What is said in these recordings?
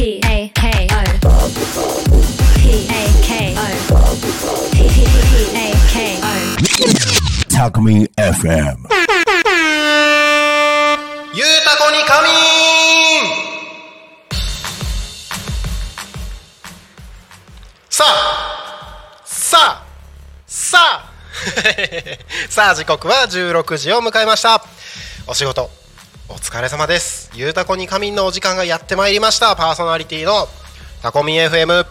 P A K O P A K O P P A K O Talk Me FM. ゆうたこに仮眠。さあさあさあ。さあ 時刻は16時を迎えました。お仕事。お疲れ様です。ゆうたこに仮眠のお時間がやってまいりました。パーソナリティのタコミン FM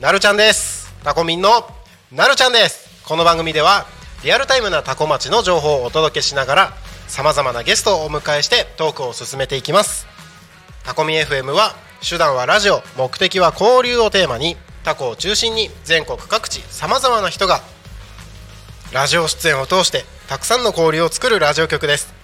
なるちゃんです。タコミンのなるちゃんです。この番組ではリアルタイムなタコ町の情報をお届けしながらさまざまなゲストをお迎えしてトークを進めていきます。タコミン FM は手段はラジオ目的は交流をテーマにタコを中心に全国各地さまざまな人がラジオ出演を通してたくさんの交流を作るラジオ局です。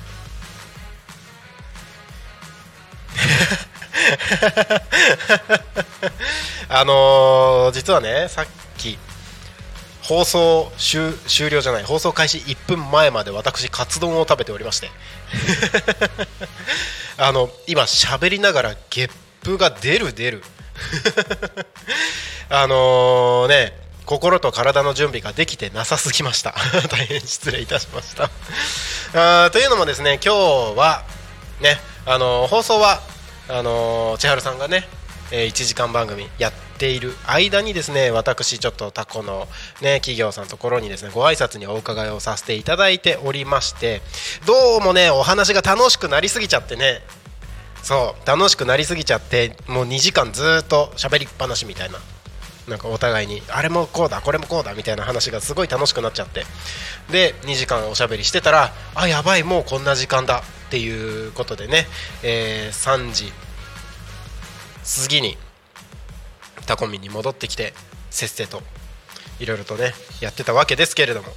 あのー実はねさっき放送終終了じゃない放送開始1分前まで私カツ丼を食べておりまして。あの今喋りながらゲップが出る出る。あのね心と体の準備ができてなさすぎました。大変失礼いたしました。あというのもですね今日はねあの放送はあの千春さんがね、えー1時間番組やっている間にですね私ちょっとタコのね企業さんのところにですねご挨拶にお伺いをさせていただいておりましてどうもねお話が楽しくなりすぎちゃってねそう楽しくなりすぎちゃってもう2時間ずっと喋りっぱなしみたいななんかお互いにあれもこうだこれもこうだみたいな話がすごい楽しくなっちゃって。で2時間おしゃべりしてたらあやばいもうこんな時間だ。っていうことでね、えー3時過ぎにタコミに戻ってきてせっせといろいろとねやってたわけですけれども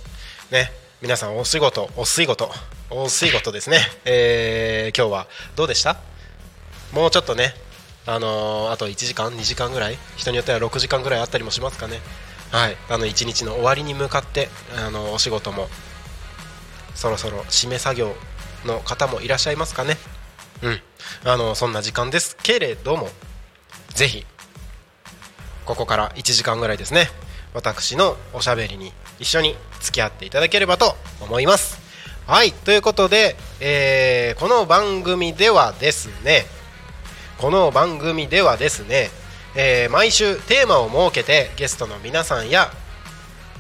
ね皆さんお仕事お仕事お仕事ですね、えー今日はどうでした？もうちょっとねあのーあと1時間2時間ぐらい？人によっては6時間ぐらいあったりもしますかね。はい。あの1日の終わりに向かってあのお仕事もそろそろ締め作業の方もいらっしゃいますかね。うん。あのそんな時間ですけれどもぜひここから1時間ぐらいですね私のおしゃべりに一緒に付き合っていただければと思います。はいということで、えーこの番組ではですねこの番組ではですね、えー毎週テーマを設けてゲストの皆さんや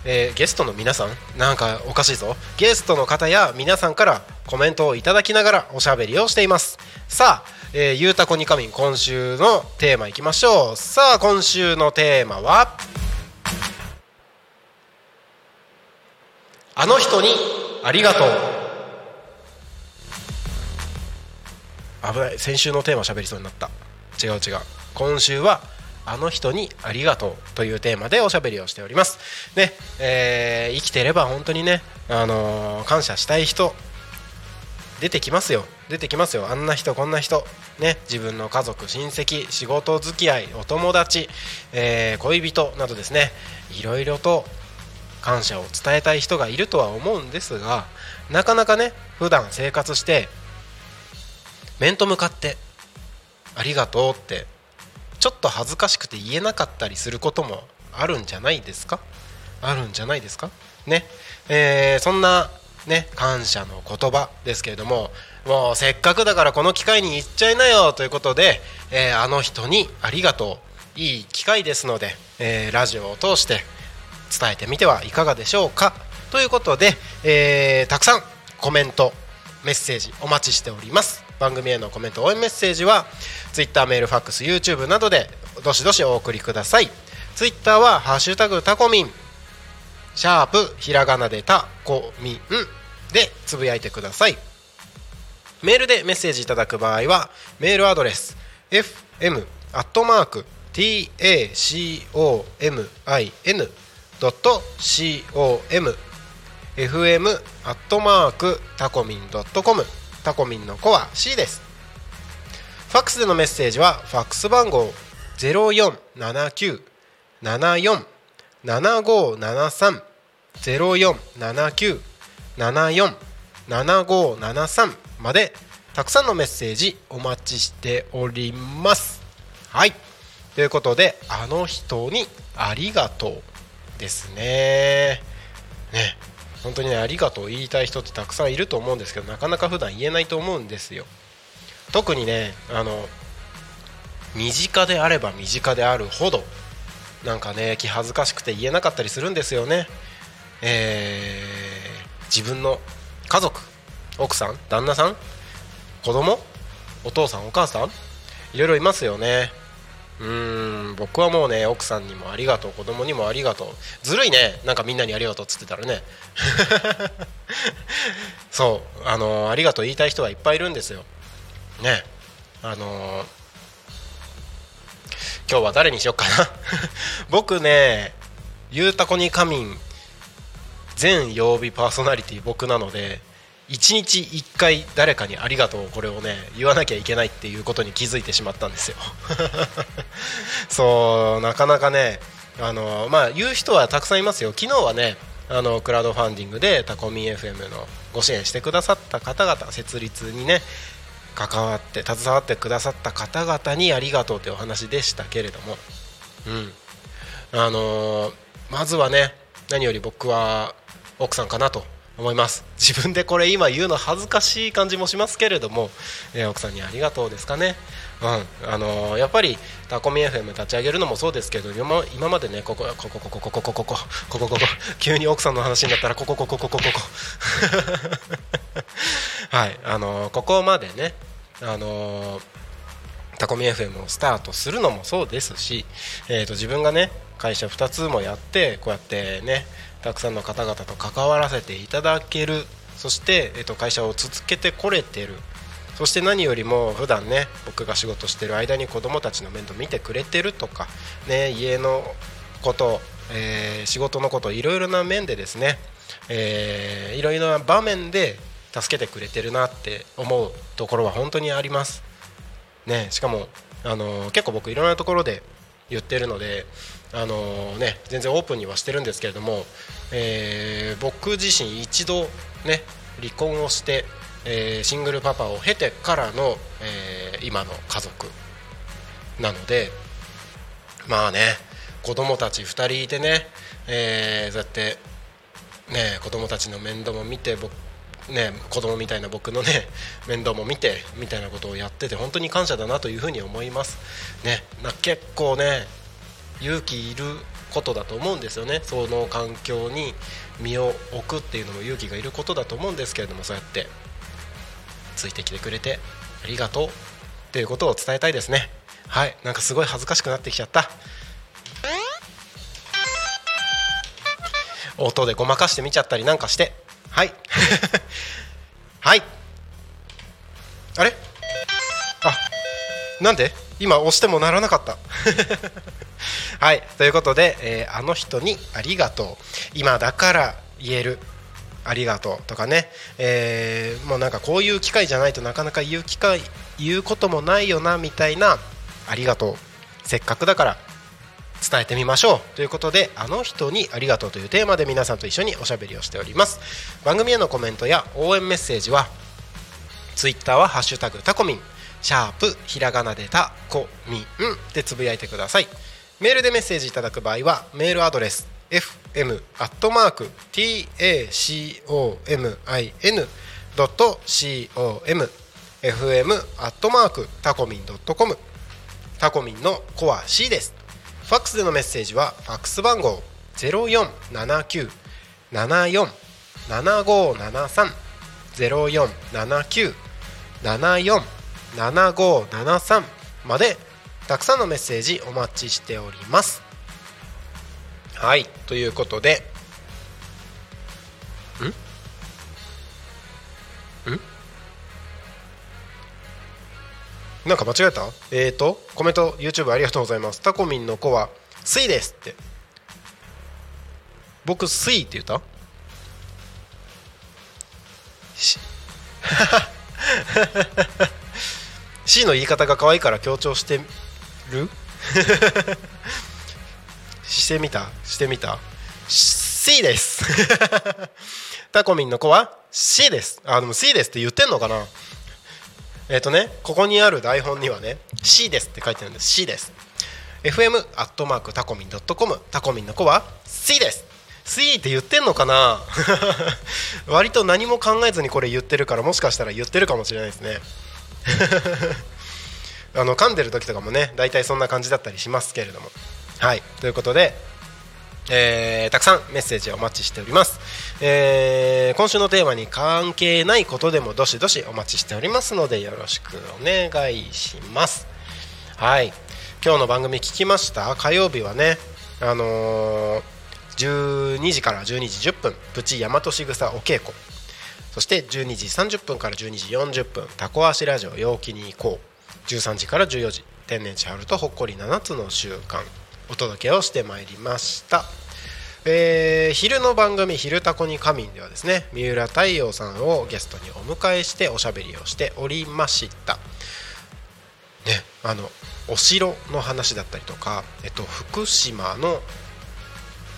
えーゲストの皆さんなんかおかしいぞ。ゲストの方や皆さんからコメントをいただきながらおしゃべりをしています。さあ、えーゆうたこにかみん今週のテーマいきましょう。さあ今週のテーマはあの人にありがとう。危ない。先週のテーマ喋りそうになった。違う違う。今週はあの人にありがとうというテーマでおしゃべりをしております。ね、えー生きてれば本当にね、あのー感謝したい人出てきますよ。出てきますよ。あんな人こんな人。ね自分の家族親戚仕事付き合いお友達、えー恋人などですね。いろいろと感謝を伝えたい人がいるとは思うんですがなかなかね普段生活して面と向かって「ありがとう」ってちょっと恥ずかしくて言えなかったりすることもあるんじゃないですか？あるんじゃないですか？ね、えーそんなね感謝の言葉ですけれどももうせっかくだからこの機会に言っちゃいなよということで、えーあの人にありがとう。いい機会ですので、えーラジオを通して伝えてみてはいかがでしょうか？ということで、えーたくさんコメントメッセージお待ちしております。番組へのコメント応援メッセージは Twitter メールファックス YouTube などでどしどしお送りください。Twitter は「ハッシュタグタコミン」シャープひらがなでタコミンでつぶやいてください。メールでメッセージいただく場合はメールアドレス fm アットマーク tacomin.com fm アットマークタコミンドットコム。タコミンの子は C です。ファックスでのメッセージはファックス番号0479747573 0479747573までたくさんのメッセージお待ちしております。はい。ということであの人にありがとうですね。ね。本当にねありがとう言いたい人ってたくさんいると思うんですけどなかなか普段言えないと思うんですよ。特にねあの身近であれば身近であるほどなんかね気恥ずかしくて言えなかったりするんですよね。えー、自分の家族奥さん旦那さん子供お父さんお母さんいろいろいますよね。うん僕はもうね奥さんにもありがとう子供にもありがとう。ずるいねなんかみんなにありがとうっつってたらね。そうあの、ありがとう言いたい人はいっぱいいるんですよ。ねあの、今日は誰にしよっかな。僕ねゆうたこに仮眠全曜日パーソナリティ僕なので1日1回誰かにありがとうこれをね言わなきゃいけないっていうことに気づいてしまったんですよ。そうなかなかねあのまあ言う人はたくさんいますよ。昨日はねあのクラウドファンディングでタコミン FM のご支援してくださった方々設立にね関わって携わってくださった方々にありがとうというお話でしたけれども。うん。あの、まずはね何より僕は奥さんかなと思います。自分でこれ今言うの恥ずかしい感じもしますけれども、えー、奥さんにありがとうですかね、うん。あのー、やっぱりタコミ FM 立ち上げるのもそうですけど今今までねここここここここここここここここ急に奥さんの話になったらここここここここ はい。あのー、ここまでねあのタコミ FM をスタートするのもそうですし、えーと自分がね会社2つもやってこうやってねたくさんの方々と関わらせていただけるそして、えー、と会社を続けてこれてるそして何よりも普段ね僕が仕事してる間に子供たちの面倒見てくれてるとか、ね、家のこと、えー、仕事のこといろいろな面でですね、えー、いろいろな場面で助けてくれてるなって思うところは本当にあります。ね、しかも、あのー、結構僕いろんなところで言ってるのであのね、全然オープンにはしてるんですけれども、えー、僕自身一度、ね、離婚をして、えー、シングルパパを経てからの、えー、今の家族なのでまあね子供たち2人いてね、えー、そうやってね子供たちの面倒も見て僕ね、子供みたいな僕のね 面倒も見てみたいなことをやってて本当に感謝だなというふうに思います。ね、な結構ね勇気いることだと思うんですよね。その環境に身を置くっていうのも勇気がいることだと思うんですけれどもそうやって。ついてきてくれてありがとうっていうことを伝えたいですね。はい。なんかすごい恥ずかしくなってきちゃった。音でごまかしてみちゃったりなんかして。はい。はい。あれ？あなんで？今押してもならなかった。はいということで、えー、あの人にありがとう。今だから言えるありがとうとかね、えー、もうなんかこういう機会じゃないとなかなか言う機会言うこともないよなみたいなありがとう。せっかくだから伝えてみましょう。ということであの人にありがとうというテーマで皆さんと一緒におしゃべりをしております。番組へのコメントや応援メッセージは Twitter は「ハッシュタグタコミン」シャープひらがなでたこみんでつぶやいてください。メールでメッセージいただく場合はメールアドレス fm.tacomin.com fm アットマークタコミンドットコムタコミンのコア C です。ファックスでのメッセージはファックス番号0479747573 047974 7573までたくさんのメッセージお待ちしております。はいということで。ん？ん？なんか間違えた？えーとコメント YouTube ありがとうございます。タコミンの子は「スイです」って。僕「スイ」って言った？し。C の言い方が可愛いから強調してる？してみた？してみた？C です。タコミンの子は？C です。あでも C ですって言ってんのかな？えっ、とねここにある台本にはね C ですって書いてあるんです。C です。FM アットマークタコミンドットコムタコミンの子は？C です。C って言ってんのかな？割と何も考えずにこれ言ってるからもしかしたら言ってるかもしれないですね。あの噛んでる時とかもね大体そんな感じだったりしますけれども。はい。ということでえー、たくさんメッセージをお待ちしております、えー、今週のテーマに関係ないことでもどしどしお待ちしておりますのでよろしくお願いします。はい。今日の番組聞きました？火曜日はねあのー、12時から12時10分プチ大和しぐさお稽古。そして12時30分から12時40分タコ足ラジオ陽気に行こう。13時から14時。天然千春とほっこり7つの習慣。お届けをしてまいりました、えー、昼の番組「昼タコに仮眠」ではですね三浦太陽さんをゲストにお迎えしておしゃべりをしておりました。ねあのお城の話だったりとか、えっと、福島の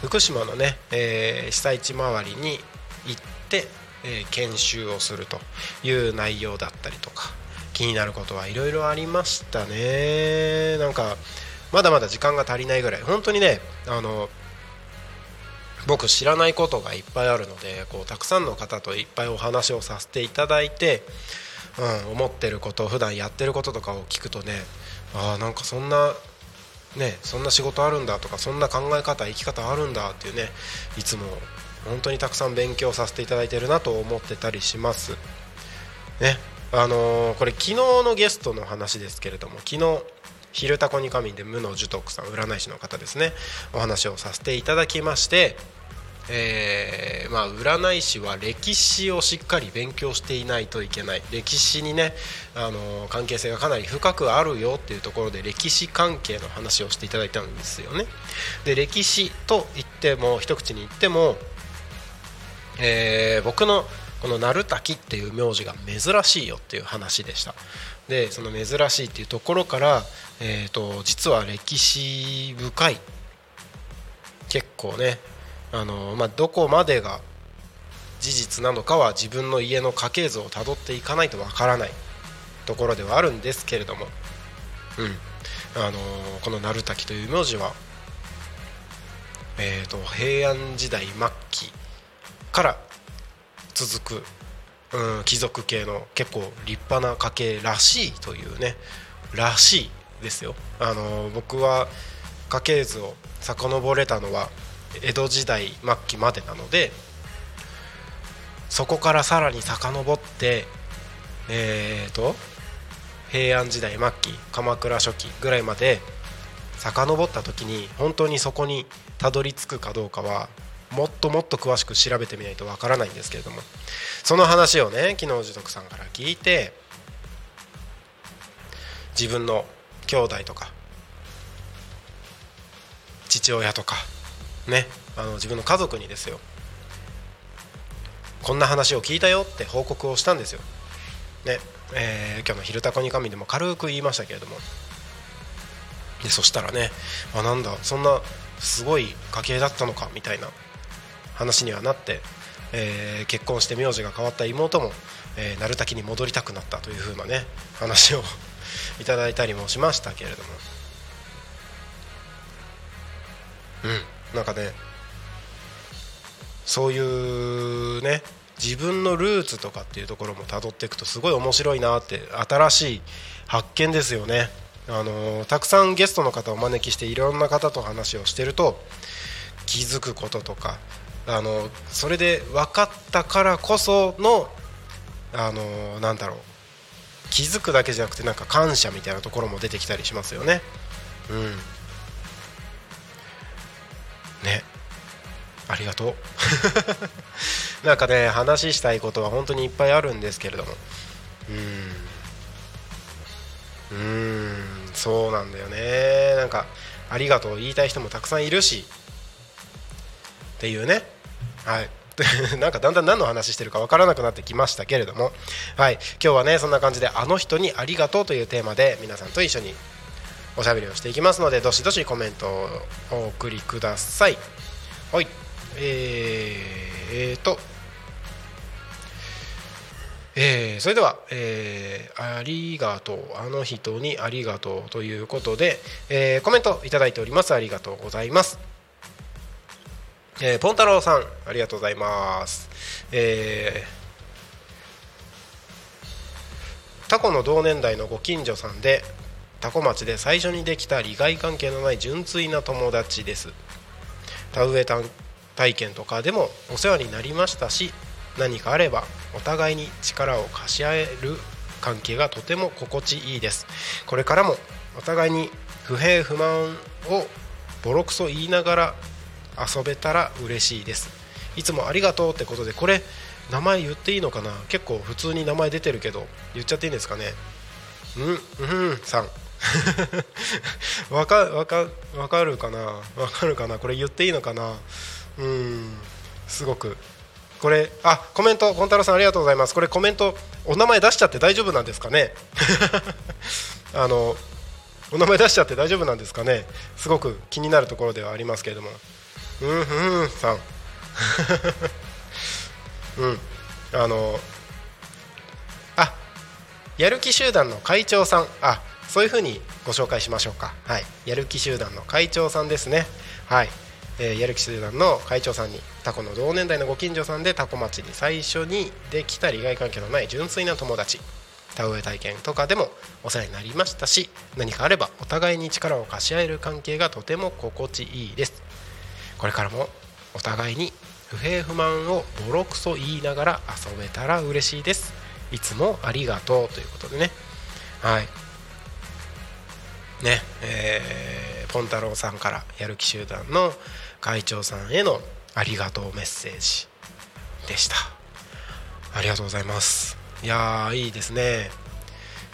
福島のね、えー、被災地周りに行って、えー、研修をするという内容だったりとか。気になることはいろいろありましたね。なんかまだまだ時間が足りないぐらい。本当にねあの僕知らないことがいっぱいあるのでこうたくさんの方といっぱいお話をさせていただいて、うん、思ってること普段やってることとかを聞くとねあなんかそんなねそんな仕事あるんだとかそんな考え方生き方あるんだっていうねいつも本当にたくさん勉強させていただいてるなと思ってたりします。ね。あのー、これ昨日のゲストの話ですけれども昨日昼タコに神で無の樹徳さん占い師の方ですねお話をさせていただきましてえー、まあ、占い師は歴史をしっかり勉強していないといけない歴史にねあの関係性がかなり深くあるよっていうところで歴史関係の話をしていただいたんですよね。で歴史と言っても一口に言っても、え、僕のこの鳴滝っていう名字が珍しいよっていう話でした。でその珍しいっていうところから、えーと、実は歴史深い結構ねあの、まあ、どこまでが事実なのかは自分の家の家系図をたどっていかないとわからないところではあるんですけれども、うん。あのこの鳴滝という名字は、えーと平安時代末期から続くうん、貴族系の結構立派な家系らしいというねらしいですよ。あの僕は家系図を遡れたのは江戸時代末期までなのでそこからさらに遡ってえーと平安時代末期鎌倉初期ぐらいまで遡った時に本当にそこにたどり着くかどうかはもっともっと詳しく調べてみないとわからないんですけれども。その話をね昨日児徳さんから聞いて自分の兄弟とか父親とかねあの自分の家族にですよこんな話を聞いたよって報告をしたんですよ。ねえー、今日の「昼タコに神」でも軽く言いましたけれども。でそしたらねあなんだそんなすごい家系だったのかみたいな。話にはなって、えー、結婚して名字が変わった妹も、えー、鳴滝に戻りたくなったというふうなね話をいただいたりもしましたけれどもうんなんかねそういうね自分のルーツとかっていうところもたどっていくとすごい面白いなって新しい発見ですよね。あのたくさんゲストの方をお招きしていろんな方と話をしてると気づくこととかあのそれで分かったからこそのあのなんだろう気づくだけじゃなくてなんか感謝みたいなところも出てきたりしますよね。うん、ね。ありがとう。なんかね話したいことは本当にいっぱいあるんですけれども。うん。うん。そうなんだよね。なんかありがとう。言いたい人もたくさんいるし。っていうね。はい。なんかだんだん何の話してるか分からなくなってきましたけれども、はい、今日はねそんな感じで「あの人にありがとう」というテーマで皆さんと一緒におしゃべりをしていきますのでどしどしコメントをお送りください。はい。えー、えー、と。えー、それでは、えー、ありがとう。あの人にありがとうということで、えー、コメントいただいております。ありがとうございます。えー、ポンタロウさんありがとうございます、えー、タコの同年代のご近所さんでタコ町で最初にできた利害関係のない純粋な友達です。田植え体験とかでもお世話になりましたし何かあればお互いに力を貸し合える関係がとても心地いいです。これからもお互いに不平不満をボロクソ言いながら遊べたら嬉しいです。いつもありがとうってことでこれ名前言っていいのかな？結構普通に名前出てるけど言っちゃっていいんですかね？うんうんさん。わかわかわかるかな？わかるかな？これ言っていいのかな？うんすごく。これあコメント、ポンタロさんありがとうございます。これコメント、お名前出しちゃって大丈夫なんですかね？あのお名前出しちゃって大丈夫なんですかね？すごく気になるところではありますけれども。うんうんさん。うん。あのあやる気集団の会長さん。あそういうふうにご紹介しましょうか。はい。やる気集団の会長さんですね。はい、えー、やる気集団の会長さんにタコの同年代のご近所さんでタコ町に最初にできた利害関係のない純粋な友達。田植え体験とかでもお世話になりましたし何かあればお互いに力を貸し合える関係がとても心地いいです。これからもお互いに不平不満をボロクソ言いながら遊べたら嬉しいです。いつもありがとうということでね。はい。ねえー、ポンタロウさんからやる気集団の会長さんへのありがとうメッセージでした。ありがとうございます。いやーいいですね。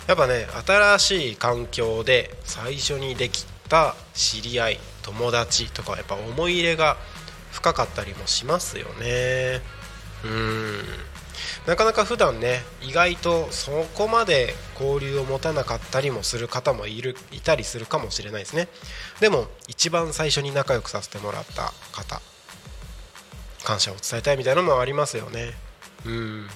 やっぱね新しい環境で最初にできた知り合い友達とかやっぱ思い入れが深かったりもしますよね。うん。なかなか普段ね意外とそこまで交流を持たなかったりもする方もいるいたりするかもしれないですね。でも一番最初に仲良くさせてもらった方感謝を伝えたいみたいなのもありますよね。うん。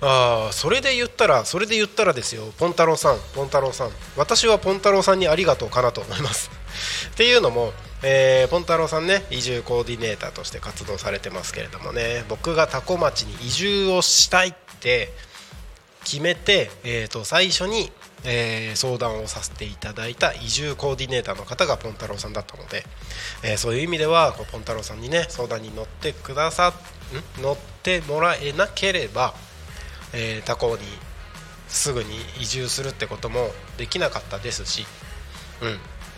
ああそれで言ったらそれで言ったらですよ。ポンタロウさんポンタロウさん。私はポンタロウさんにありがとうかなと思います。っていうのも、えー、ポンタロウさんね移住コーディネーターとして活動されてますけれどもね。僕が多古町に移住をしたいって決めて、えー、と最初に、えー、相談をさせていただいた移住コーディネーターの方がポンタロウさんだったので、えー、そういう意味ではこうポンタロウさんにね相談に乗ってくださん？乗ってもらえなければえー、他校にすぐに移住するってこともできなかったですし、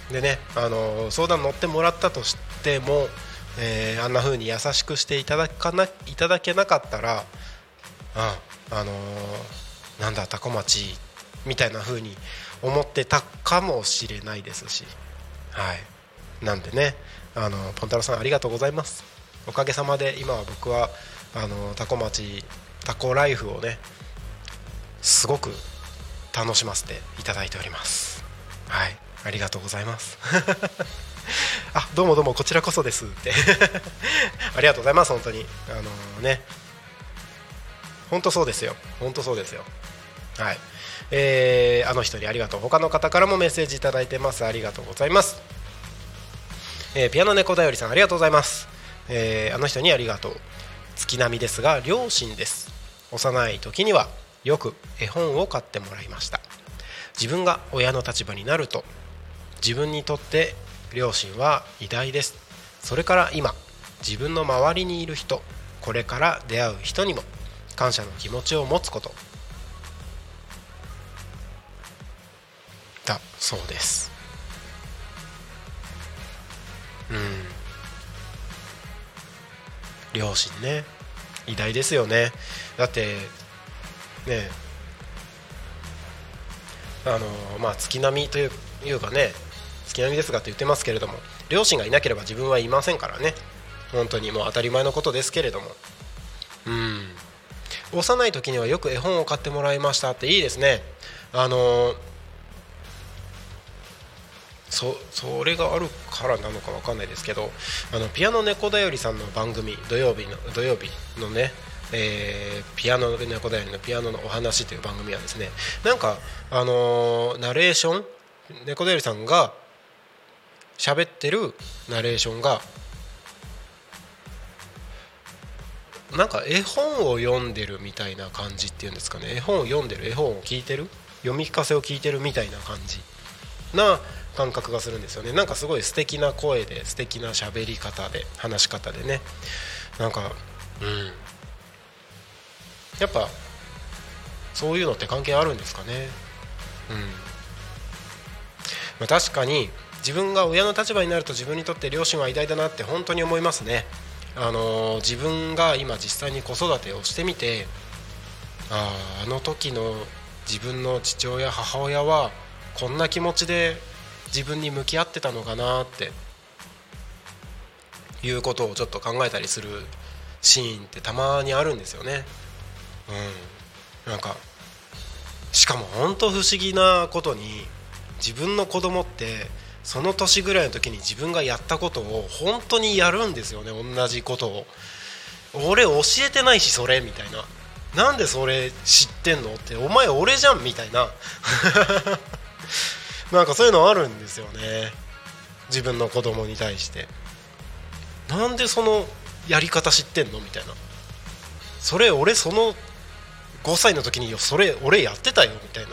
うん、でね、あの相談乗ってもらったとしても、えー、あんな風に優しくしていただかないただけなかったら、ああのー、なんだ多古町みたいな風に思ってたかもしれないですし、はい、なんでね、あのポンタロさんありがとうございます。おかげさまで今は僕はあの多古町タコライフをねすごく楽しませていただいておりますはいありがとうございますあどうもどうもこちらこそですってありがとうございます本当にあのー、ね本当そうですよ本当そうですよはいえー、あの人にありがとう他の方からもメッセージいただいてますありがとうございます、えー、ピアノ猫だよりさんありがとうございます、えー、あの人にありがとう月並みですが両親です幼い時にはよく絵本を買ってもらいました。自分が親の立場になると自分にとって両親は偉大です。それから今自分の周りにいる人これから出会う人にも感謝の気持ちを持つこと。だそうです。うん。両親ね。偉大ですよね。だってねあのまあ、月並みといういうかね月並みですがと言ってますけれども両親がいなければ自分はいませんからね。本当にもう当たり前のことですけれども。うん。幼い時にはよく絵本を買ってもらいましたっていいですね。あのそそれがあるからなのか分かんないですけどあのピアノ猫だよりさんの番組土曜日の土曜日のねえー、ピアノ猫だよりのピアノのお話という番組はですねなんかあのー、ナレーション猫だよりさんが喋ってるナレーションがなんか絵本を読んでるみたいな感じっていうんですかね。絵本を読んでる絵本を聞いてる読み聞かせを聞いてるみたいな感じな感覚がするんですよね。なんかすごい素敵な声で素敵な喋り方で話し方でね。なんかうん。やっぱそういうのって関係あるんですかね。うん、まあ、確かに自分が親の立場になると自分にとって両親は偉大だなって本当に思いますね。あの自分が今実際に子育てをしてみてああの時の自分の父親母親はこんな気持ちで自分に向き合ってたのかなっていうことをちょっと考えたりするシーンってたまにあるんですよね。うん、なんかしかも本当不思議なことに自分の子供ってその年ぐらいの時に自分がやったことを本当にやるんですよね同じことを。俺教えてないしそれみたいな。なんでそれ知ってんのってお前俺じゃんみたいな。なんかそういうのあるんですよね。自分の子供に対して。なんでそのやり方知ってんのみたいな。それ俺その5歳の時にそれ俺やってたよみたいな。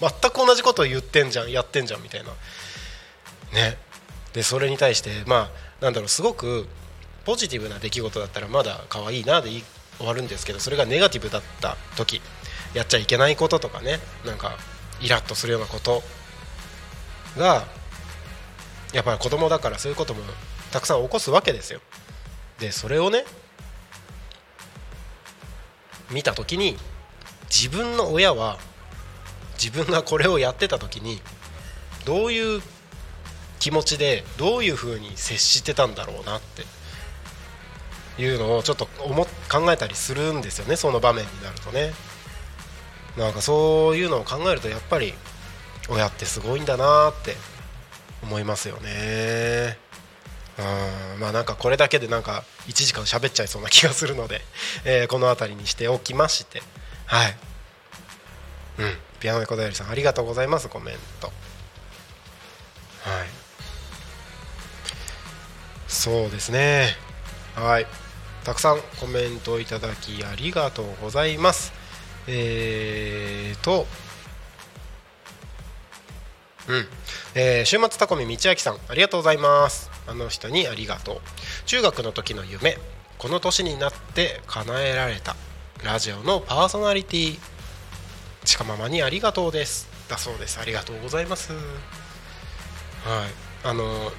全く同じことを言ってんじゃんやってんじゃんみたいな。ね。でそれに対してまあなんだろうすごくポジティブな出来事だったらまだ可愛いなで終わるんですけどそれがネガティブだった時やっちゃいけないこととかね。なんかイラッとするようなことがやっぱり子供だからそういうこともたくさん起こすわけですよ。でそれをね見た時に自分の親は自分がこれをやってた時にどういう気持ちでどういうふうに接してたんだろうなっていうのをちょっと思考えたりするんですよねその場面になるとね。なんかそういうのを考えるとやっぱり親ってすごいんだなって思いますよね。うん。まあなんかこれだけでなんか1時間喋っちゃいそうな気がするので、えー、この辺りにしておきまして。はい。うん。ピアノ猫だよりさんありがとうございます。コメント。はい。そうですね。はい。たくさんコメントいただきありがとうございます。えーとうん。えー、週末タコミ道明さんありがとうございます。あの人にありがとう。中学の時の夢この年になって叶えられたラジオのパーソナリティちかママにありがとうです。だそうです。ありがとうございます。はい。あの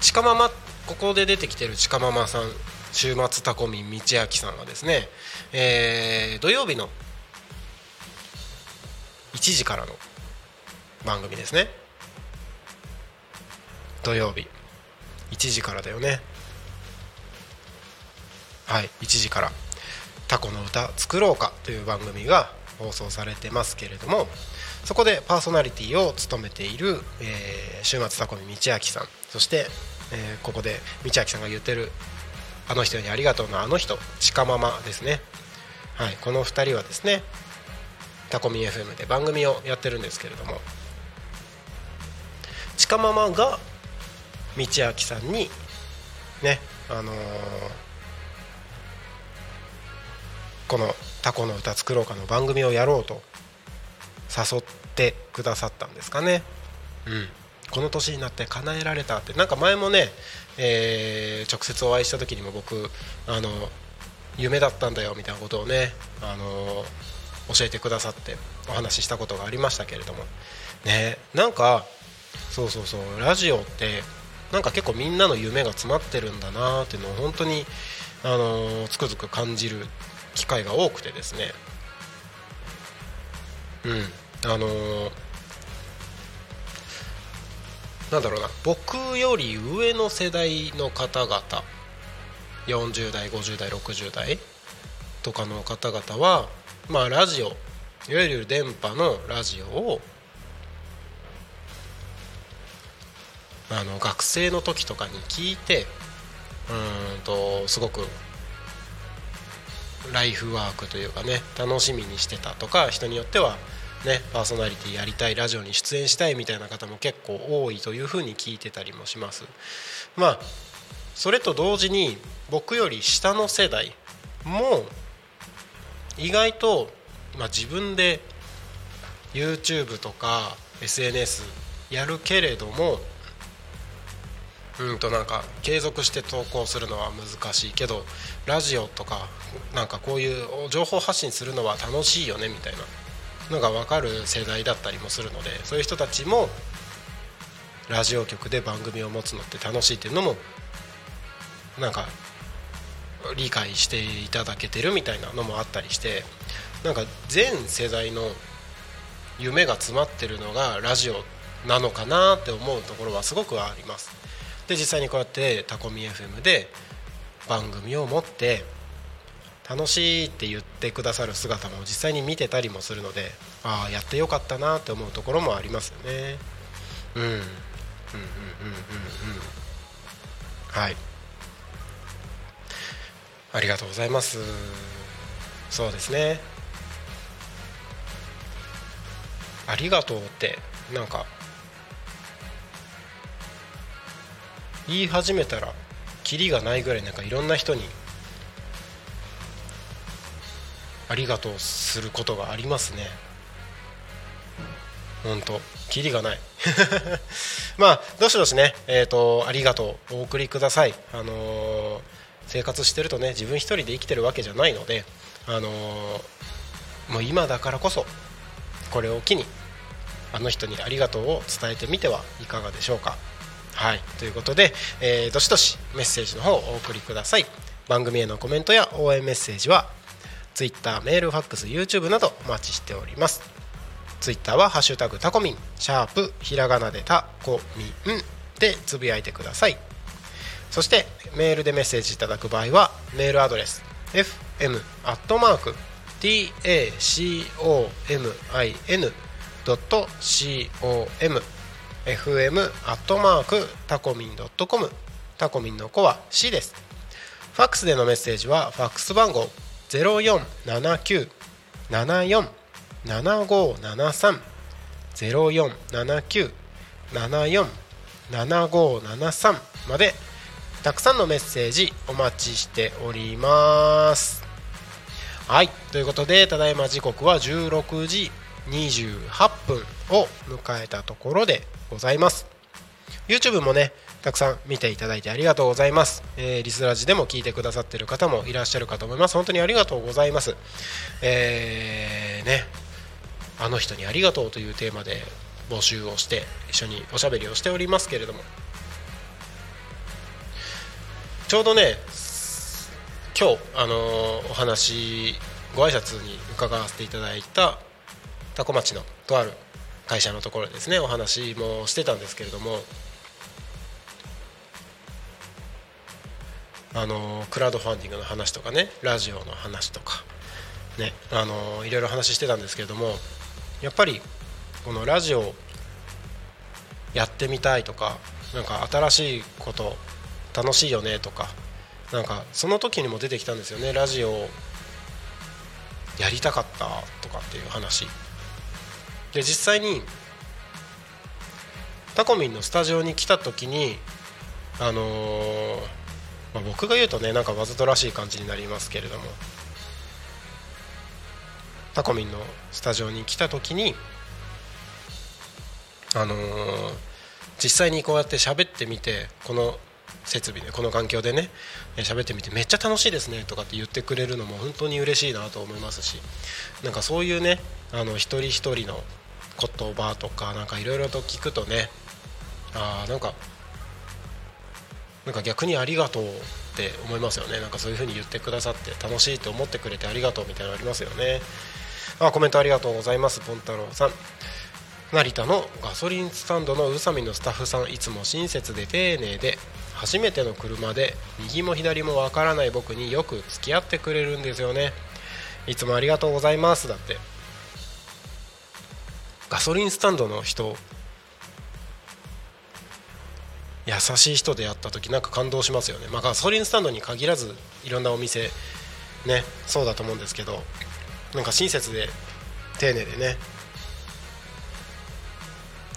ちかママここで出てきてるちかママさん週末タコミン道明さんはですね、えー、土曜日の1時からの番組ですね。土曜日。1時からだよね。はい1時から「タコの歌作ろうか」という番組が放送されてますけれどもそこでパーソナリティを務めている、えー、週末タコミ道明さんそして、えー、ここで道明さんが言ってる「あの人にありがとう」のあの人ちかママですねはいこの2人はですねタコミ FM で番組をやってるんですけれどもちかママが道明さんにねあのー、この「タコの歌作ろうか」の番組をやろうと誘ってくださったんですかね。うんこの年になって叶えられたってなんか前もね、えー、直接お会いした時にも僕あの夢だったんだよみたいなことをね、あの教えてくださってお話ししたことがありましたけれども。ねなんかそうそうそうラジオってなんか結構みんなの夢が詰まってるんだなっていうのを本当に、あのつくづく感じる機会が多くてですね。うんあのーなんだろうな。僕より上の世代の方々40代50代60代とかの方々はまあラジオいわゆる電波のラジオをあの学生の時とかに聞いてうんとすごくライフワークというかね楽しみにしてたとか人によってはねパーソナリティやりたいラジオに出演したいみたいな方も結構多いというふうに聞いてたりもします。まあそれと同時に僕より下の世代も意外と、まあ、自分で YouTube とか SNS やるけれどもうんとなんか継続して投稿するのは難しいけどラジオとかなんかこういう情報発信するのは楽しいよねみたいな。のが分かる世代だったりもするのでそういう人たちもラジオ局で番組を持つのって楽しいっていうのもなんか理解していただけてるみたいなのもあったりしてなんか全世代の夢が詰まってるのがラジオなのかなって思うところはすごくあります。で実際にこうやってタコミ FM で番組を持って楽しいって言ってくださる姿も実際に見てたりもするのでああやってよかったなって思うところもありますよね。うん。うんうんうんうんうん。はい。ありがとうございます。そうですね。ありがとうってなんか言い始めたらキリがないぐらいなんかいろんな人にありがとうすることがありますね。ほんとキリがない。まあどしどしねえっ、ー、とありがとうお送りください。あのー、生活してるとね自分一人で生きてるわけじゃないのであのー、もう今だからこそこれを機にあの人にありがとうを伝えてみてはいかがでしょうか。はい。ということで、えー、どしどしメッセージの方をお送りください。番組へのコメントや応援メッセージは Twitter メールファックス YouTube などお待ちしております。Twitter は「ハッシュタグタコミン」シャープひらがなでタコミンでつぶやいてください。そしてメールでメッセージいただく場合はメールアドレス fm アットマーク tacomin.com fm アットマークタコミン .com タコミンの子は C です。ファックスでのメッセージはファックス番号0479747573 0479747573までたくさんのメッセージお待ちしております。はい。ということでただいま時刻は16時28分を迎えたところでございます。YouTube もねたくさん見ていただいてありがとうございます、えー、リスラジでも聞いてくださってる方もいらっしゃるかと思います。本当にありがとうございます。えー、ね。あの人にありがとうというテーマで募集をして一緒におしゃべりをしておりますけれども。ちょうどね今日あのー、お話ご挨拶に伺わせていただいた多古町のとある会社のところですねお話もしてたんですけれどもあのクラウドファンディングの話とかねラジオの話とかねあのいろいろ話してたんですけれどもやっぱりこのラジオやってみたいとかなんか新しいこと楽しいよねとかなんかその時にも出てきたんですよねラジオやりたかったとかっていう話。で実際にタコミンのスタジオに来た時にあのー、まあ、僕が言うとねなんかわざとらしい感じになりますけれども。タコミンのスタジオに来た時にあのー、実際にこうやって喋ってみてこの設備でこの環境でね喋ってみてめっちゃ楽しいですねとかって言ってくれるのも本当に嬉しいなと思いますしなんかそういうねあの一人一人の言葉とかなんかいろいろと聞くとねあなんかなんか逆にありがとうって思いますよね。なんかそういう風に言ってくださって楽しいって思ってくれてありがとうみたいなのありますよね。あコメントありがとうございますポン太郎さん。成田のガソリンスタンドの宇佐美のスタッフさんいつも親切で丁寧で初めての車で右も左もわからない僕によく付き合ってくれるんですよね。いつもありがとうございます。だってガソリンスタンドの人優しい人であった時なんか感動しますよね、まあ、ガソリンスタンドに限らずいろんなお店ねそうだと思うんですけどなんか親切で丁寧でね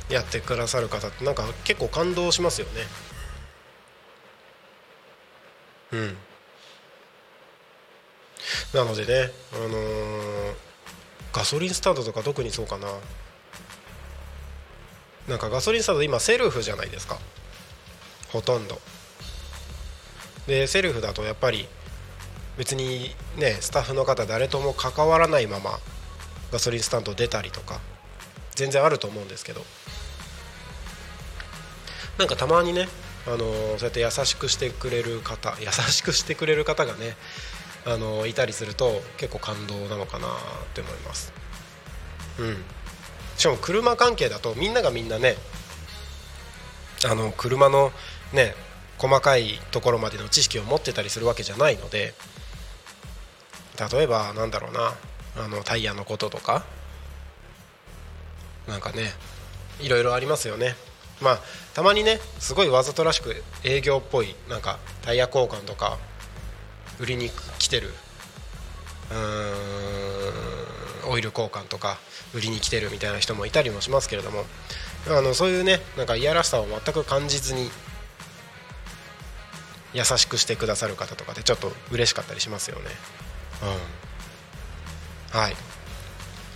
やってくださる方ってなんか結構感動しますよね。うん。なのでねあのー、ガソリンスタンドとか特にそうかな。なんかガソリンスタンド今セルフじゃないですか。ほとんど。でセルフだとやっぱり別にねスタッフの方誰とも関わらないままガソリンスタンド出たりとか全然あると思うんですけど。なんかたまにね、あのそうやって優しくしてくれる方優しくしてくれる方がね、あのいたりすると結構感動なのかなって思います。うん、しかも車関係だとみんながみんなねあの車のね細かいところまでの知識を持ってたりするわけじゃないので例えばなんだろうなあのタイヤのこととかなんかねいろいろありますよね。まあたまにねすごいわざとらしく営業っぽいなんかタイヤ交換とか売りに来てるうーんオイル交換とか売りに来てるみたいな人もいたりもしますけれどもあのそういうねなんかいやらしさを全く感じずに優しくしてくださる方とかでちょっと嬉しかったりしますよね。うん、はい。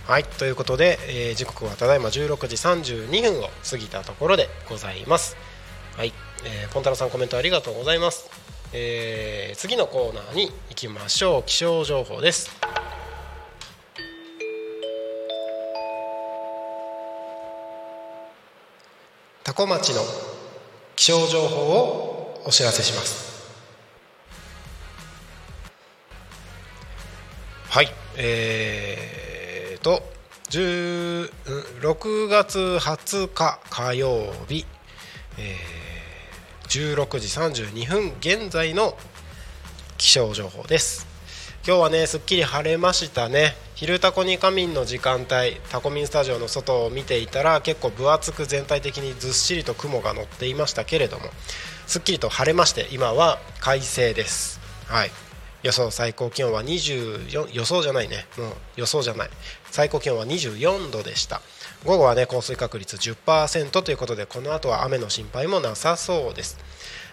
はい。ということで、えー、時刻はただいま16時32分を過ぎたところでございます。はい、えー、ポンタロさんコメントありがとうございます、えー、次のコーナーに行きましょう。気象情報です。多古町の気象情報をお知らせします。はい。えーと6月20日火曜日、えー、16時32分現在の気象情報です。今日はねすっきり晴れましたね。昼タコに仮眠の時間帯。タコミンスタジオの外を見ていたら結構分厚く全体的にずっしりと雲が乗っていましたけれども。すっきりと晴れまして今は快晴です。はい。予想最高気温は24予想じゃないね。もう予想じゃない。最高気温は24度でした。午後はね降水確率10%ということでこの後は雨の心配もなさそうです。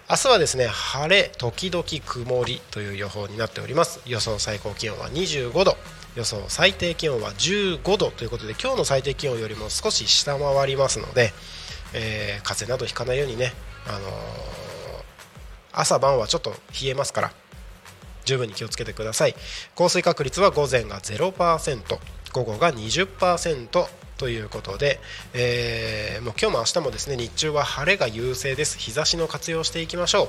明日はですね晴れ時々曇りという予報になっております。予想最高気温は25度。予想最低気温は15度ということで今日の最低気温よりも少し下回りますので、えー、風邪などひかないようにね、あのー、朝晩はちょっと冷えますから十分に気をつけてください。降水確率は午前が0%午後が20%ということで、えー、もう今日も明日もですね日中は晴れが優勢です。日差しの活用していきましょう。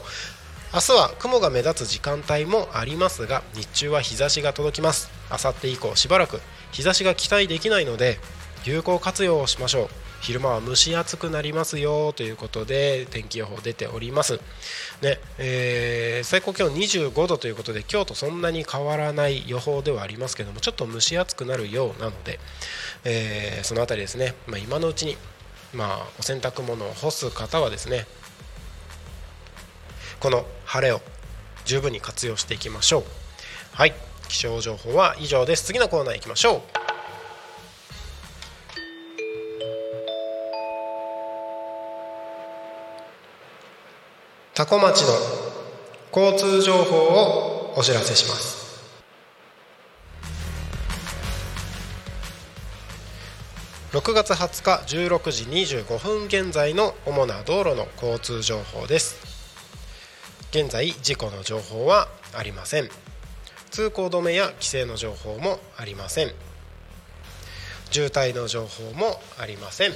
明日は雲が目立つ時間帯もありますが日中は日差しが届きます。明後日以降しばらく日差しが期待できないので有効活用をしましょう。昼間は蒸し暑くなりますよということで天気予報出ております、ねえー、最高気温25度ということで今日とそんなに変わらない予報ではありますけどもちょっと蒸し暑くなるようなので、えー、その辺りですね、まあ、今のうちに、まあ、お洗濯物を干す方はですねこの晴れを十分に活用していきましょう。はい気象情報は以上です。次のコーナー行きましょう。多古町の交通情報をお知らせします。6月20日16時25分現在の主な道路の交通情報です。現在事故の情報はありません。通行止めや規制の情報もありません。渋滞の情報もありません。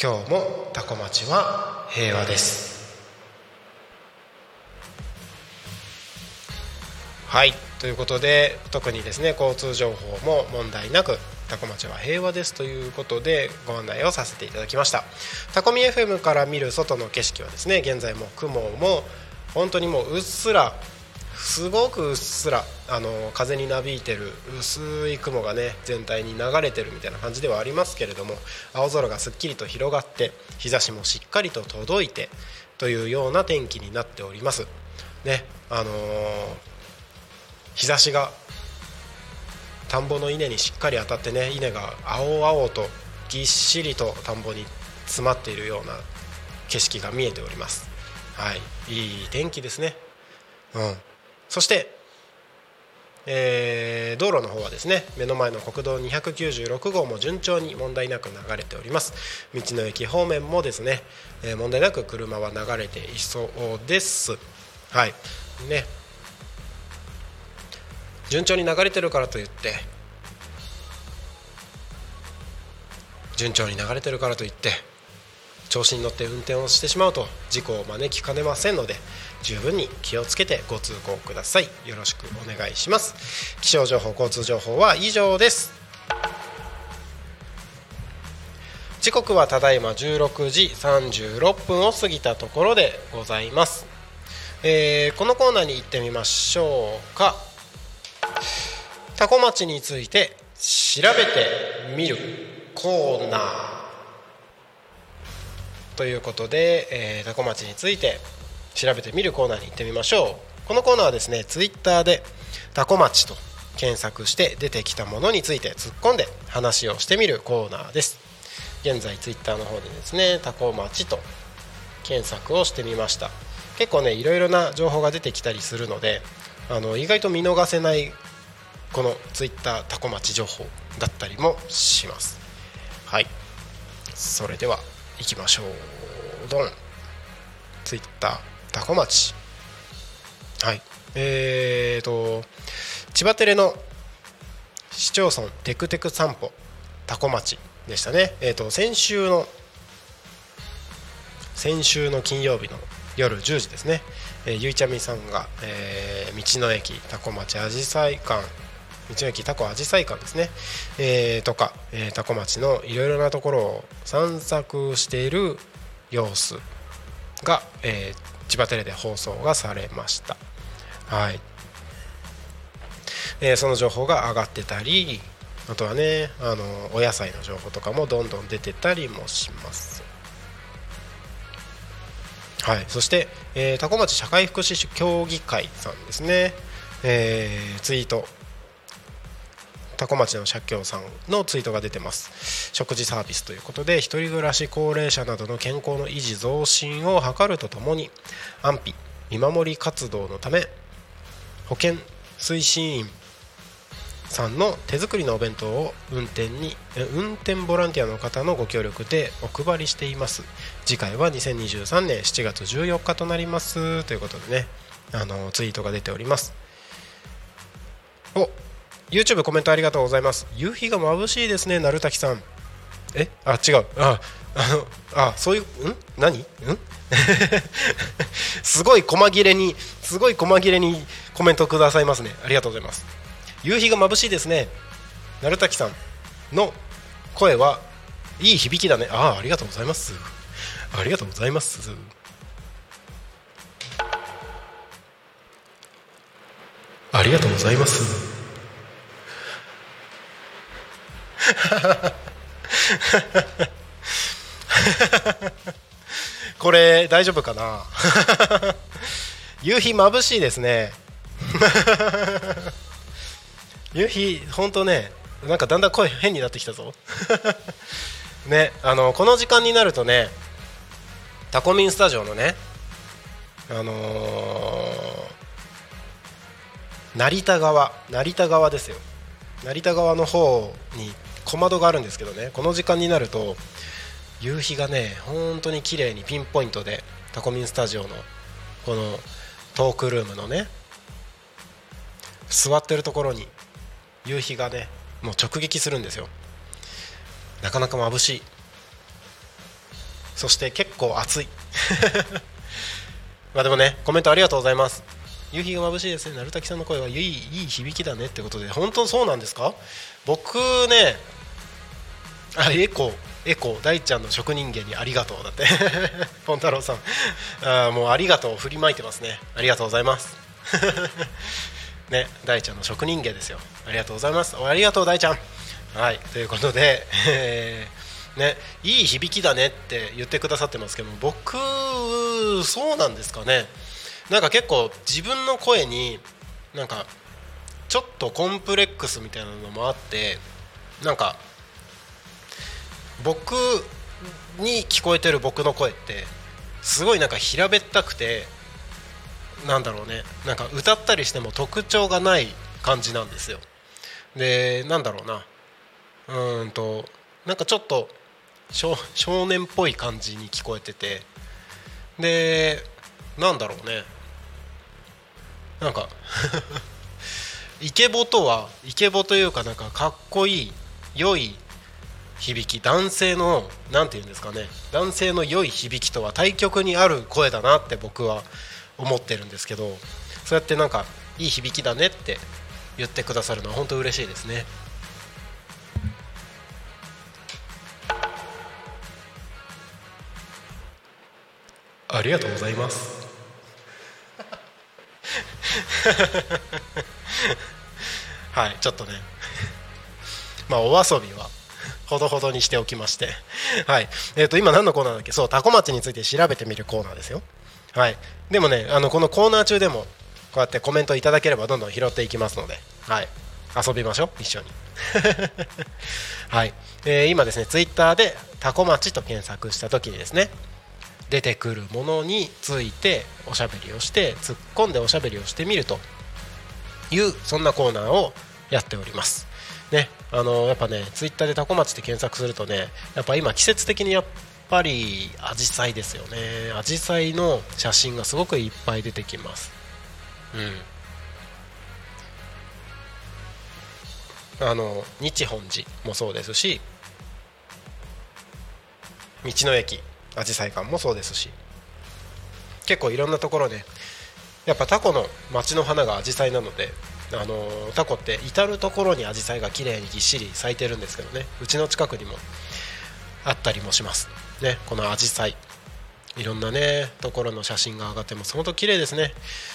今日もタコ町は平和です。はい。ということで特にですね交通情報も問題なくタコ町は平和ですということでご案内をさせていただきました。タコミ FM から見る外の景色はですね現在も雲も本当にもううっすらすごくうっすらあの風になびいてる薄い雲がね全体に流れてるみたいな感じではありますけれども青空がすっきりと広がって日差しもしっかりと届いてというような天気になっております。ねあのー、日差しが田んぼの稲にしっかり当たってね稲が青々とぎっしりと田んぼに詰まっているような景色が見えております。はいいい天気ですね。うん。そして、えー、道路の方はですね目の前の国道296号も順調に問題なく流れております。道の駅方面もですね、えー、問題なく車は流れていそうです。はい。ね。順調に流れてるからといって順調に流れてるからといって調子に乗って運転をしてしまうと事故を招きかねませんので十分に気をつけてご通行ください。よろしくお願いします。気象情報交通情報は以上です。時刻はただいま16時36分を過ぎたところでございます、えー、このコーナーに行ってみましょうか。タコ町について調べてみるコーナー。ということで、えー、タコ町について調べてみるコーナーに行ってみましょう。このコーナーはですねツイッターでタコ町と検索して出てきたものについて突っ込んで話をしてみるコーナーです。現在ツイッターの方でですねタコ町と検索をしてみました。結構ねいろいろな情報が出てきたりするのであの意外と見逃せないこのツイッタータコ町情報だったりもします。はい。それでは行きましょう。ドン。ツイッター多古町。はい。えーと千葉テレの市町村テクテク散歩多古町でしたね。えーと先週の先週の金曜日の夜10時ですね、えー、ゆいちゃみさんが、えー、道の駅多古町あじさい館道の駅タコあじさい館ですね、えー、とか、えー、多古町のいろいろなところを散策している様子が、えー、千葉テレで放送がされました。はい。えー、その情報が上がってたりあとはねあのお野菜の情報とかもどんどん出てたりもします。はい。そして、えー、多古町社会福祉協議会さんですね、えー、ツイート多古町の社協さんのツイートが出てます。食事サービスということで1人暮らし高齢者などの健康の維持増進を図るとともに安否見守り活動のため保健推進員さんの手作りのお弁当を運転に運転ボランティアの方のご協力でお配りしています。次回は2023年7月14日となります。ということでねあのツイートが出ております。お YouTube コメントありがとうございます。夕日が眩しいですね鳴滝さん。え？あ違う。ああのあそういうん？何？うん？すごい細切れにすごい細切れにコメントくださいますね。ありがとうございます。夕日が眩しいですね鳴滝さんの声はいい響きだね。ああありがとうございます。ありがとうございます。ありがとうございます。これ大丈夫かな？夕日眩しいですね。夕日本当ねなんかだんだん声変になってきたぞ。ねあのこの時間になるとねタコミンスタジオのねあのー、成田川成田川ですよ。成田川の方に小窓があるんですけどね。この時間になると夕日がね本当に綺麗にピンポイントでタコミンスタジオのこのトークルームのね座ってるところに夕日がねもう直撃するんですよ。なかなか眩しい。そして結構暑い。まあでもねコメントありがとうございます。夕日が眩しいですね。鳴滝さんの声はいいいい響きだねってことで。本当そうなんですか？僕ねあエコエコ大ちゃんの職人芸にありがとう。だって。ポン太郎さん。あもうありがとう振りまいてますね。ありがとうございます。ね大ちゃんの職人芸ですよ。ありがとうございます。ありがとう大ちゃん。はい。ということで、えー、ねいい響きだねって言ってくださってますけど僕そうなんですかね。なんか結構自分の声になんかちょっとコンプレックスみたいなのもあってなんか僕に聞こえてる僕の声ってすごいなんか平べったくてなんだろうね。なんか歌ったりしても特徴がない感じなんですよ。でなんだろうな。うんとなんかちょっと少年っぽい感じに聞こえてて。でなんだろうね。なんか イケボとはイケボというかなんかかっこいい良い響き男性の何て言うんですかね。男性の良い響きとは対極にある声だなって僕は思ってるんですけどそうやってなんかいい響きだねって言ってくださるのは本当嬉しいですね。ありがとうございます。はいちょっとね。まあお遊びはほどほどにしておきまして、はい。えー、と今何のコーナーだっけ？そうタコ町について調べてみるコーナーですよ、はい、でもねあのこのコーナー中でもこうやってコメントいただければどんどん拾っていきますので、はい、遊びましょう。一緒に。はい、えー、今ですねツイッターでタコ町と検索した時にですね出てくるものについておしゃべりをして突っ込んでおしゃべりをしてみるというそんなコーナーをやっております。ねあのやっぱねツイッターでタコ町って検索するとねやっぱ今季節的にやっぱりアジサイですよね。アジサイの写真がすごくいっぱい出てきます。うん。あの日本寺もそうですし道の駅アジサイ館もそうですし結構いろんなところでやっぱタコの町の花がアジサイなのであのタコって至る所にアジサイが綺麗にぎっしり咲いてるんですけどね。うちの近くにもあったりもします。ねこのアジサイ。いろんなねところの写真が上がってます。本当綺麗ですね。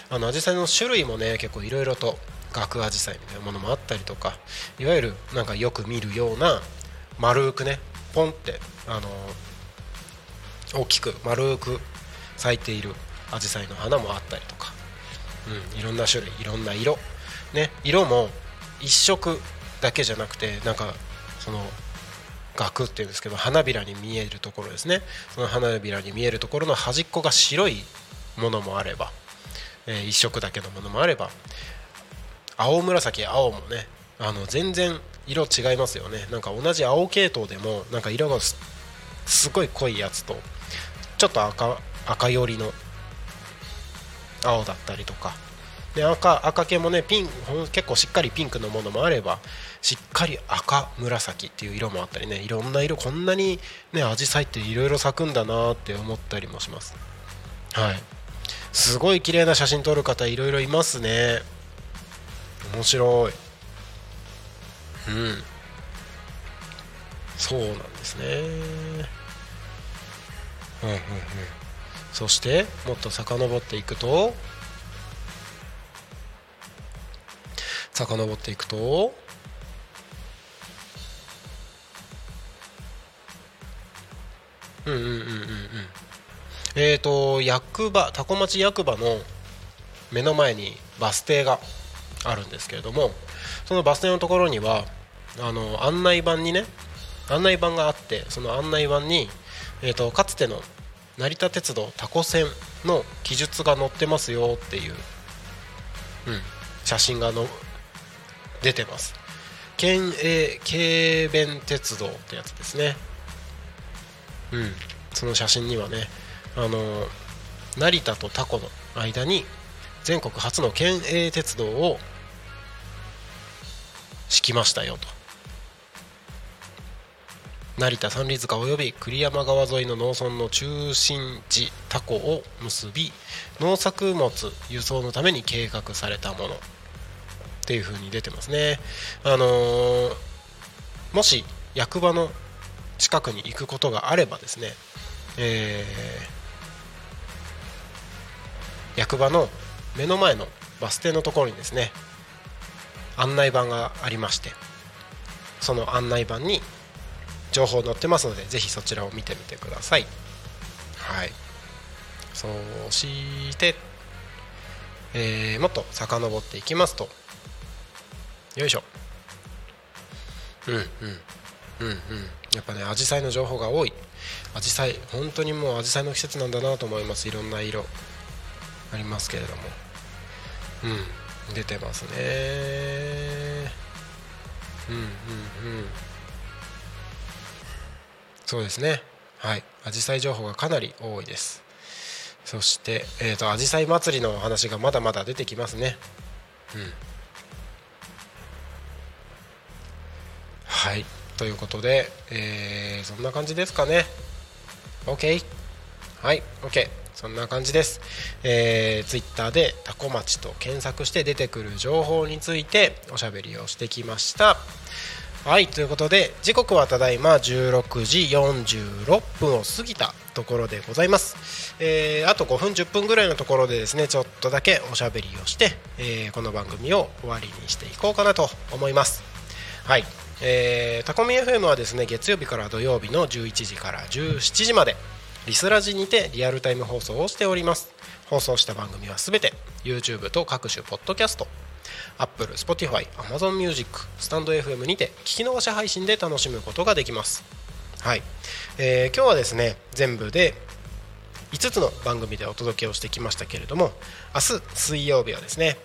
あのアジサイの種類もね結構いろいろと額アジサイみたいなものもあったりとかいわゆるなんかよく見るような丸くねポンってあの大きく丸く咲いているアジサイの花もあったりとか、うん、いろんな種類いろんな色。ね、色も一色だけじゃなくてなんかその額っていうんですけど花びらに見えるところですね。その花びらに見えるところの端っこが白いものもあれば、えー、一色だけのものもあれば青紫青もねあの全然色違いますよね。なんか同じ青系統でもなんか色がすごい濃いやつとちょっと赤赤寄りの青だったりとかで赤赤系もねピン結構しっかりピンクのものもあればしっかり赤紫っていう色もあったりねいろんな色こんなにね紫陽花っていろいろ咲くんだなって思ったりもします。はい。すごい綺麗な写真撮る方いろいろいますね。面白い。うん。そうなんですね。うんうんうん。そしてもっと遡っていくと遡っていくとうんうんうんうんうん。えっ、ー、と役場多古町役場の目の前にバス停があるんですけれどもそのバス停のところにはあの案内板にね案内板があってその案内板に、えーと、かつての成田鉄道タコ線の記述が載ってますよっていう、うん、写真がの出てます。県営軽便鉄道ってやつですね。うん。その写真にはねあの成田とタコの間に全国初の県営鉄道を敷きましたよと。成田三里塚及び栗山川沿いの農村の中心地タコを結び農作物輸送のために計画されたもの。っていう風に出てますね。あのーもし役場の近くに行くことがあればですね、えー役場の目の前のバス停のところにですね案内板がありましてその案内板に情報載ってますのでぜひそちらを見てみてください。はい。そして、えーもっと遡っていきますとよいしょ。うんうんうんうん。やっぱねアジサイの情報が多い。アジサイ本当にもうアジサイの季節なんだなと思います。いろんな色。ありますけれども。うん出てますね。うんうんうん。そうですね。はい。アジサイ情報がかなり多いです。そしてえーとアジサイ祭りの話がまだまだ出てきますね。うん。はい。ということで、えーそんな感じですかね。OK はい。OK そんな感じです、えー、Twitter でタコ町と検索して出てくる情報についておしゃべりをしてきました。はい。ということで時刻はただいま16時46分を過ぎたところでございます、えーあと5分10分ぐらいのところでですねちょっとだけおしゃべりをして、えーこの番組を終わりにしていこうかなと思います。はい、えータコミ FM はですね月曜日から土曜日の11時から17時までリスラジにてリアルタイム放送をしております。放送した番組はすべて YouTube と各種ポッドキャスト Apple、Spotify、Amazon Music、スタンド FM にて聞き逃し配信で楽しむことができます。はい、えー今日はですね全部で5つの番組でお届けをしてきましたけれども明日水曜日はですね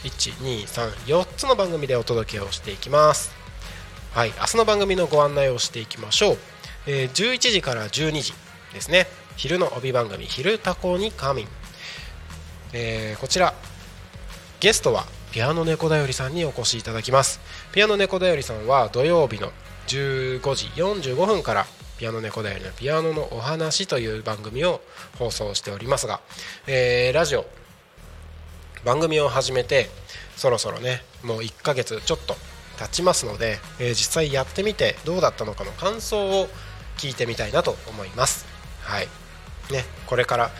1234つの番組でお届けをしていきます。はい明日の番組のご案内をしていきましょう、えー11時から12時ですね。昼の帯番組「昼タコに仮眠」えーこちらゲストはピアノ猫だよりさんにお越しいただきます。ピアノ猫だよりさんは土曜日の15時45分からピアノ猫だよりのピアノのお話という番組を放送しておりますが、えーラジオ番組を始めてそろそろねもう1ヶ月ちょっと経ちますので、えー実際やってみてどうだったのかの感想を聞いてみたいなと思います。はい。ねこれから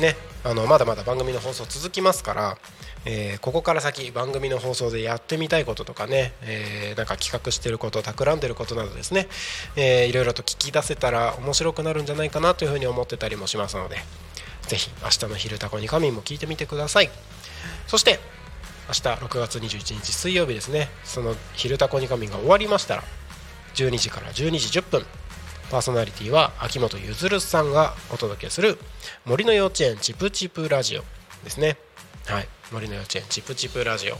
ねあのまだまだ番組の放送続きますから、えーここから先番組の放送でやってみたいこととかね、えーなんか企画してること企んでることなどですね、えーいろいろと聞き出せたら面白くなるんじゃないかなというふうに思ってたりもしますのでぜひ明日の「昼タコに仮眠」も聞いてみてください。そして明日6月21日水曜日ですね。その「昼タコに仮眠」が終わりましたら12時から12時10分パーソナリティは秋元ゆずるさんがお届けする森の幼稚園チプチプラジオですね。はい。森の幼稚園チプチプラジオ。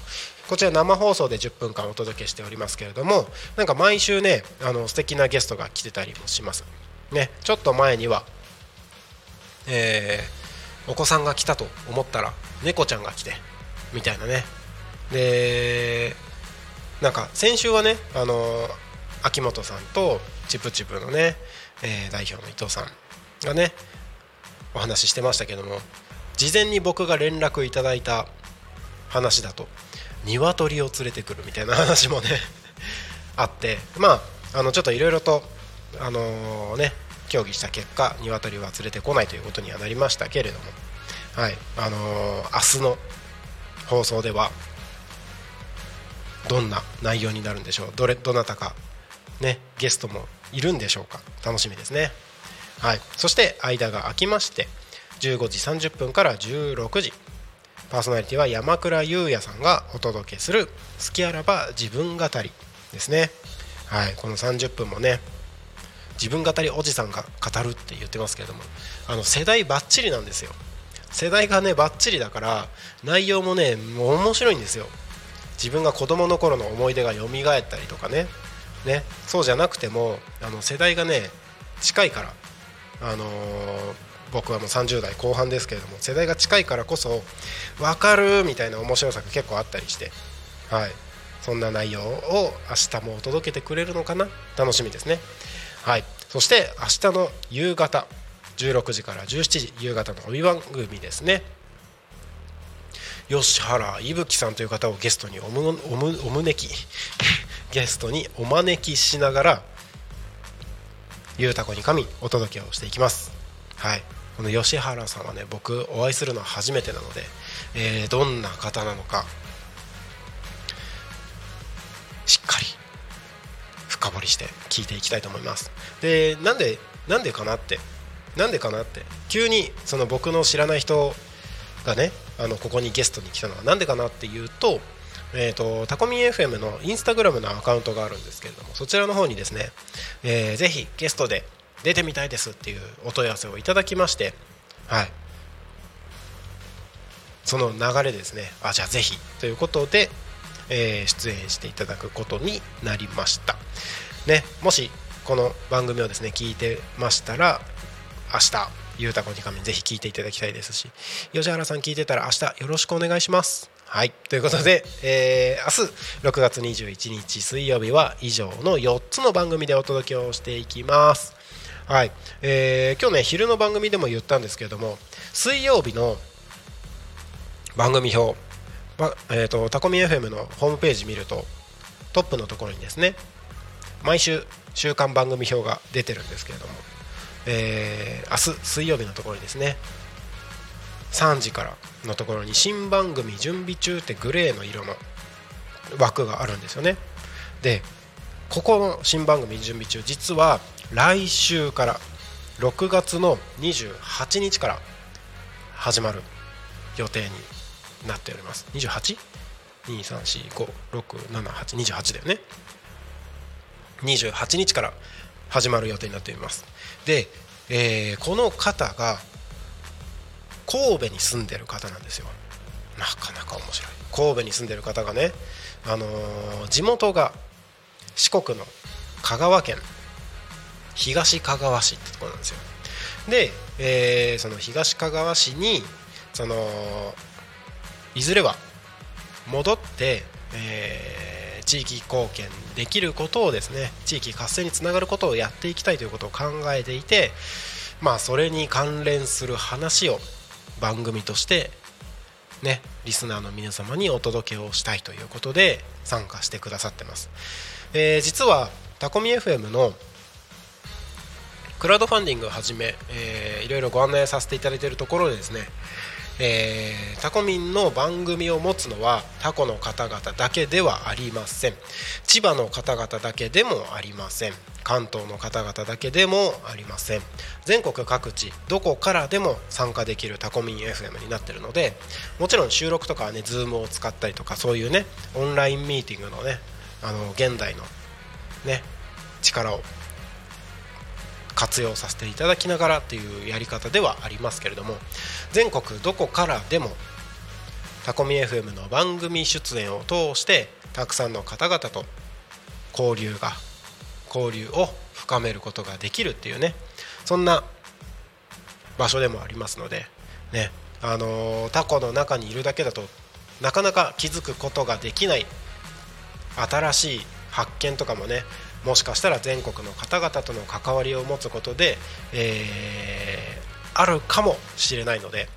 こちら生放送で10分間お届けしておりますけれどもなんか毎週ねあの素敵なゲストが来てたりもします。ね。ちょっと前にはえーお子さんが来たと思ったら猫ちゃんが来てみたいなね。でなんか先週はねあの秋元さんとチプチプのね、えー代表の伊藤さんがねお話ししてましたけども事前に僕が連絡いただいた話だと鶏を連れてくるみたいな 話もねあってまああのちょっといろいろとあのね協議した結果鶏は連れてこないということにはなりましたけれどもはいあの明日の放送ではどんな内容になるんでしょうどれどなたかねゲストもいるんでしょうか楽しみですね。はいそして間が空きまして15時30分から16時パーソナリティは山倉優也さんがお届けする「好きあらば自分語り」ですね。はいこの30分もね自分語りおじさんが語るって言ってますけれどもあの世代ばっちりなんですよ。世代がねばっちりだから内容もねもう面白いんですよ。自分が子供の頃の思い出が蘇ったりとかね。ねそうじゃなくてもあの世代がね近いから、あのー僕はもう30代後半ですけれども世代が近いからこそ分かるみたいな面白さが結構あったりして、はい、そんな内容を明日もお届けてくれるのかな？楽しみですね。はい。そして明日の夕方16時から17時夕方の帯番組ですね。吉原伊吹さんという方をゲストにおむおむおむねき ゲストにお招きしながらゆうたこに神お届けをしていきます。はい。この吉原さんはね僕お会いするのは初めてなので、えー、どんな方なのかしっかり深掘りして聞いていきたいと思います。でなんでなんでかなってなんでかなって急にその僕の知らない人がねあのここにゲストに来たのはなんでかなっていうと,、えーと、タコミン FM のインスタグラムのアカウントがあるんですけれどもそちらの方にですね、えー、ぜひゲストで出てみたいですっていうお問い合わせをいただきましてはい。その流れですね。あじゃあぜひということで、えー、出演していただくことになりました。ねもしこの番組をですね聞いてましたら明日ゆうたこにかみぜひ聞いていただきたいですし吉原さん聞いてたら明日よろしくお願いします。はい。ということで、えー、明日6月21日水曜日は以上の4つの番組でお届けをしていきます。はい、えー、今日ね昼の番組でも言ったんですけれども水曜日の番組表、えーと、タコミ FM のホームページ見るとトップのところにですね毎週週間番組表が出てるんですけれどもえー、明日水曜日のところにですね3時からのところに新番組準備中ってグレーの色の枠があるんですよね。でここの新番組準備中実は来週から6月の28日から始まる予定になっております。28?234567828 だよね。28日から始まる予定になっています。で、えー、この方が神戸に住んでる方なんですよ。なかなか面白い。神戸に住んでる方がね、あのー、地元が四国の香川県東香川市ってところなんですよ。で、えー、その東香川市にそのいずれは戻って、えー、地域貢献できることをですね地域活性につながることをやっていきたいということを考えていてまあそれに関連する話を番組としてねリスナーの皆様にお届けをしたいということで参加してくださってます、えー、実はタコミ FM のクラウドファンディングをはじめ、えー、いろいろご案内させていただいているところでですねえー、タコミンの番組を持つのはタコの方々だけではありません。千葉の方々だけでもありません。関東の方々だけでもありません。全国各地どこからでも参加できるタコミン FM になってるのでもちろん収録とかはね Zoom を使ったりとかそういうねオンラインミーティングのねあの現代のね力を活用させていただきながらというやり方ではありますけれども全国どこからでもタコミ FM の番組出演を通してたくさんの方々と交流が交流を深めることができるっていうねそんな場所でもありますのでねあのー、タコの中にいるだけだとなかなか気づくことができない新しい発見とかもねもしかしたら全国の方々との関わりを持つことで、えー、あるかもしれないので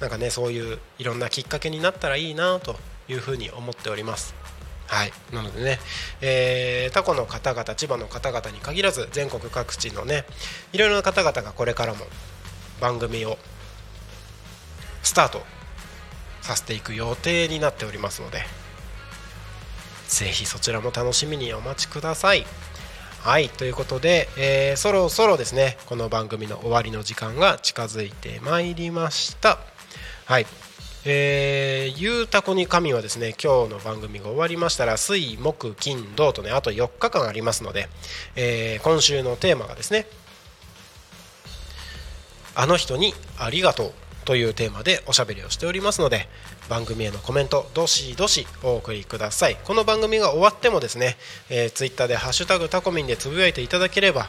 なんかねそういういろんなきっかけになったらいいなというふうに思っております。はい、なのでね、えー、タコの方々千葉の方々に限らず全国各地のねいろいろな方々がこれからも番組をスタートさせていく予定になっておりますのでぜひそちらも楽しみにお待ちください。はいということで、えー、そろそろですねこの番組の終わりの時間が近づいてまいりましたはいえー、ゆうたこに神はですね今日の番組が終わりましたら水木金土とねあと4日間ありますので、えー、今週のテーマがですねあの人にありがとうというテーマでおしゃべりをしておりますので番組へのコメントどしどしお送りください。この番組が終わってもですね、えー、ツイッターで「ハッシュタグタコミン」でつぶやいていただければ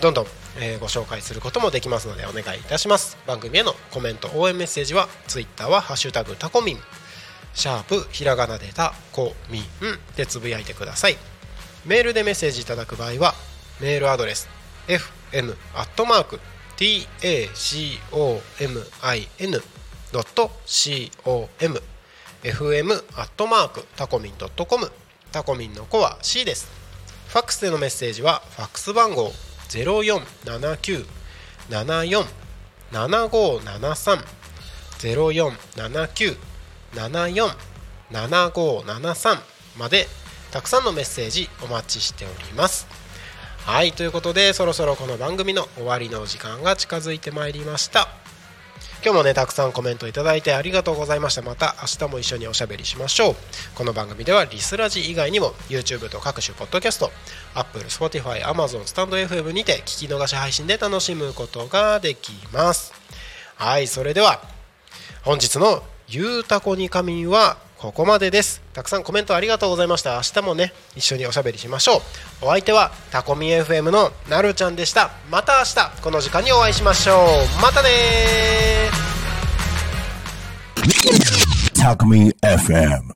どんどん、えー、ご紹介することもできますのでお願いいたします。番組へのコメント応援メッセージはツイッターは「ハッシュタグタコミン」シャープひらがなでたこみんでつぶやいてください。メールでメッセージいただく場合はメールアドレス fm アットマーク tacomin.com fm アットマークタコミン .com タコミンの子は C です。ファックスでのメッセージはファックス番号0479747573 0479747573までたくさんのメッセージお待ちしております。はいということでそろそろこの番組の終わりの時間が近づいてまいりました。今日もねたくさんコメントいただいてありがとうございました。また明日も一緒におしゃべりしましょう。この番組ではリスラジ以外にも YouTube と各種ポッドキャスト Apple、Spotify、Amazon、スタンド FM にて聞き逃し配信で楽しむことができます。はいそれでは本日の「ゆうたこに仮眠」はここまでです。たくさんコメントありがとうございました。明日もね一緒におしゃべりしましょう。お相手はタコミ FM のなるちゃんでした。また明日この時間にお会いしましょう。またねー。タコミ FM.